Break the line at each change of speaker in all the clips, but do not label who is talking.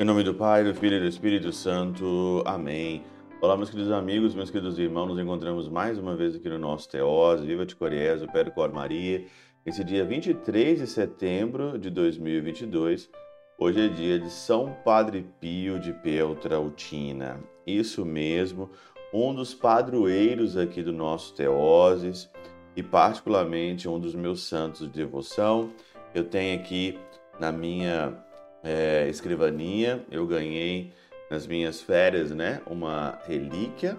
Em nome do Pai, do Filho e do Espírito Santo. Amém. Olá, meus queridos amigos, meus queridos irmãos, nos encontramos mais uma vez aqui no nosso Teós, Viva de Coriés, o Cor Maria. Esse dia 23 de setembro de 2022, hoje é dia de São Padre Pio de Peltrautina. Isso mesmo, um dos padroeiros aqui do nosso Teoses e particularmente um dos meus santos de devoção. Eu tenho aqui na minha é, escrivaninha, eu ganhei nas minhas férias, né, uma relíquia,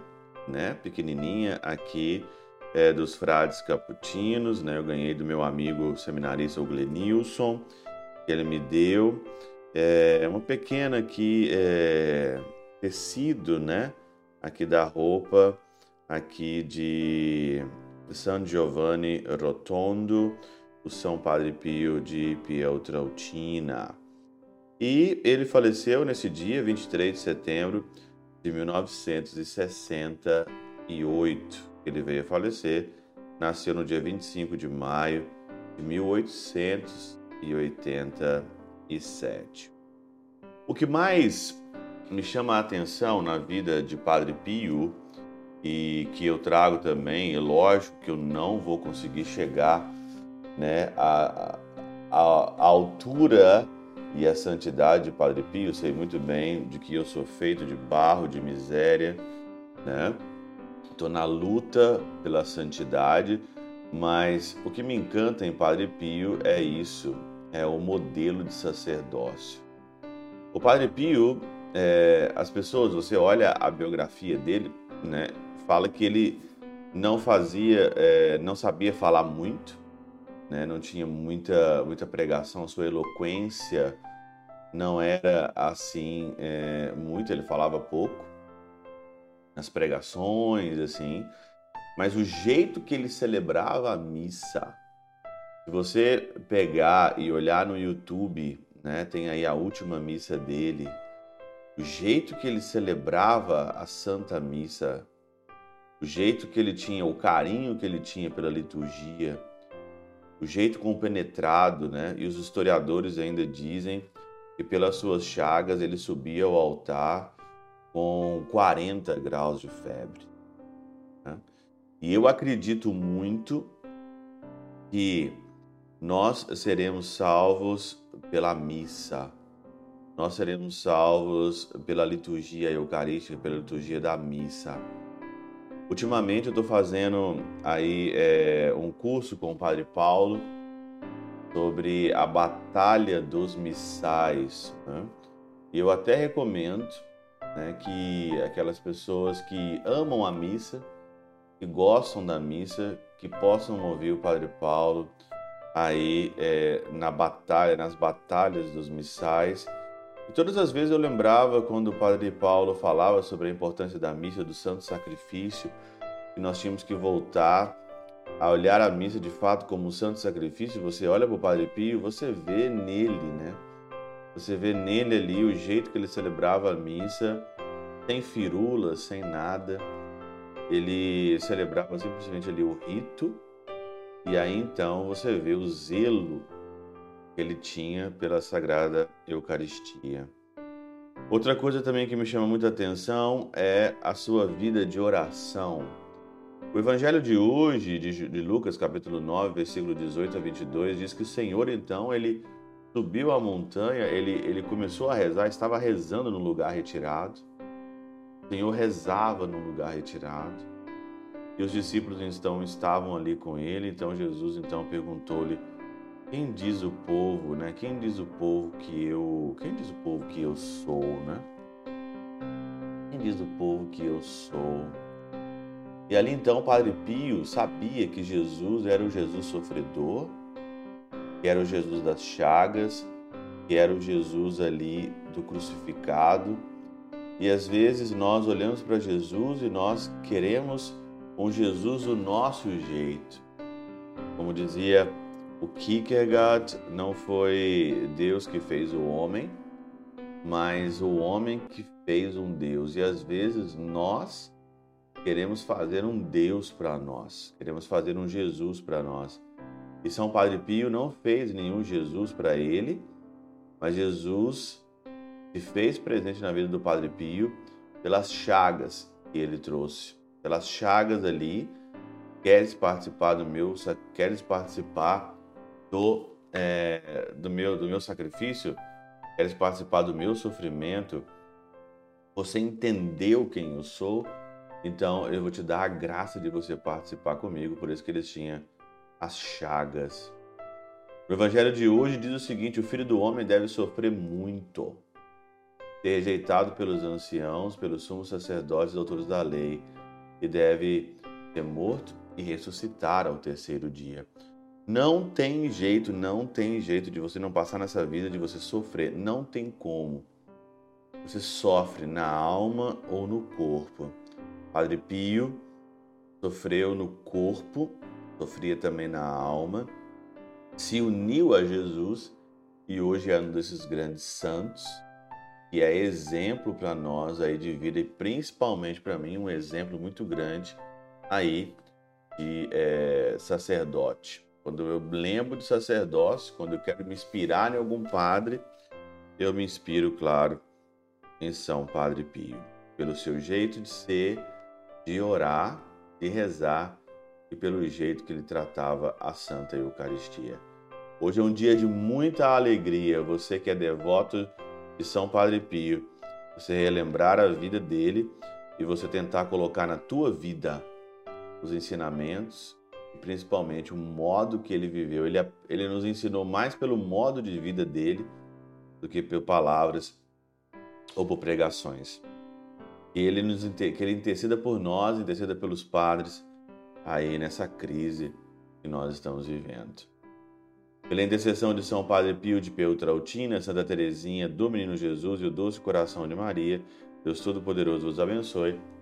né, pequenininha aqui é, dos frades caputinos, né, eu ganhei do meu amigo seminarista o Glenilson, que ele me deu, é uma pequena aqui é, tecido, né, aqui da roupa aqui de San Giovanni Rotondo, o São Padre Pio de Pietrautina. E ele faleceu nesse dia, 23 de setembro de 1968. Ele veio a falecer, nasceu no dia 25 de maio de 1887. O que mais me chama a atenção na vida de Padre Pio e que eu trago também, é lógico que eu não vou conseguir chegar né, à, à, à altura e a santidade de Padre Pio, sei muito bem de que eu sou feito de barro, de miséria, né? Estou na luta pela santidade, mas o que me encanta em Padre Pio é isso, é o modelo de sacerdócio. O Padre Pio, é, as pessoas, você olha a biografia dele, né? Fala que ele não fazia, é, não sabia falar muito, né? não tinha muita, muita pregação, sua eloquência não era assim é, muito, ele falava pouco nas pregações, assim, mas o jeito que ele celebrava a missa, se você pegar e olhar no YouTube, né, tem aí a última missa dele, o jeito que ele celebrava a Santa Missa, o jeito que ele tinha, o carinho que ele tinha pela liturgia, o jeito compenetrado, né? E os historiadores ainda dizem que pelas suas chagas ele subia ao altar com 40 graus de febre. Né? E eu acredito muito que nós seremos salvos pela missa, nós seremos salvos pela liturgia eucarística, pela liturgia da missa. Ultimamente eu estou fazendo aí é, um curso com o Padre Paulo sobre a Batalha dos Missais. Né? E eu até recomendo né, que aquelas pessoas que amam a missa, que gostam da missa, que possam ouvir o Padre Paulo aí é, na batalha, nas batalhas dos missais. E todas as vezes eu lembrava quando o Padre Paulo falava sobre a importância da missa, do santo sacrifício, que nós tínhamos que voltar a olhar a missa de fato como um santo sacrifício. Você olha para o Padre Pio, você vê nele, né? Você vê nele ali o jeito que ele celebrava a missa, sem firulas, sem nada. Ele celebrava simplesmente ali o rito, e aí então você vê o zelo ele tinha pela Sagrada Eucaristia. Outra coisa também que me chama muita atenção é a sua vida de oração. O evangelho de hoje, de Lucas, capítulo 9, versículo 18 a 22, diz que o Senhor então ele subiu a montanha, ele, ele começou a rezar, estava rezando no lugar retirado. O Senhor rezava no lugar retirado. E os discípulos então estavam ali com ele, então Jesus então perguntou-lhe: "Quem diz o povo, né? Quem diz o povo que eu, quem diz o povo que eu sou, né? Quem diz o povo que eu sou?" E ali então o Padre Pio sabia que Jesus era o Jesus sofredor, que era o Jesus das chagas, que era o Jesus ali do crucificado. E às vezes nós olhamos para Jesus e nós queremos um Jesus do nosso jeito. Como dizia o Kierkegaard, não foi Deus que fez o homem, mas o homem que fez um Deus. E às vezes nós queremos fazer um Deus para nós, queremos fazer um Jesus para nós. E São Padre Pio não fez nenhum Jesus para ele, mas Jesus se fez presente na vida do Padre Pio pelas chagas que ele trouxe, pelas chagas ali. Queres participar do meu, queres participar do, é, do meu do meu sacrifício? Queres participar do meu sofrimento? Você entendeu quem eu sou? Então eu vou te dar a graça de você participar comigo. Por isso que eles tinham as chagas. O evangelho de hoje diz o seguinte: o filho do homem deve sofrer muito, ser rejeitado pelos anciãos, pelos sumos sacerdotes e doutores da lei, e deve ser morto e ressuscitar ao terceiro dia. Não tem jeito, não tem jeito de você não passar nessa vida, de você sofrer. Não tem como. Você sofre na alma ou no corpo. Padre Pio sofreu no corpo, sofria também na alma, se uniu a Jesus e hoje é um desses grandes santos e é exemplo para nós aí de vida e principalmente para mim um exemplo muito grande aí de é, sacerdote. Quando eu lembro de sacerdócio, quando eu quero me inspirar em algum padre, eu me inspiro, claro, em São Padre Pio, pelo seu jeito de ser, de orar, de rezar e pelo jeito que ele tratava a Santa Eucaristia. Hoje é um dia de muita alegria, você que é devoto de São Padre Pio, você relembrar a vida dele e você tentar colocar na tua vida os ensinamentos e principalmente o modo que ele viveu. Ele, ele nos ensinou mais pelo modo de vida dele do que por palavras ou por pregações que ele, nos, que ele interceda por nós, interceda pelos padres aí nessa crise que nós estamos vivendo. Pela intercessão de São Padre Pio de Peutrautina, Santa Teresinha, do Menino Jesus e o Doce Coração de Maria, Deus Todo-Poderoso vos abençoe.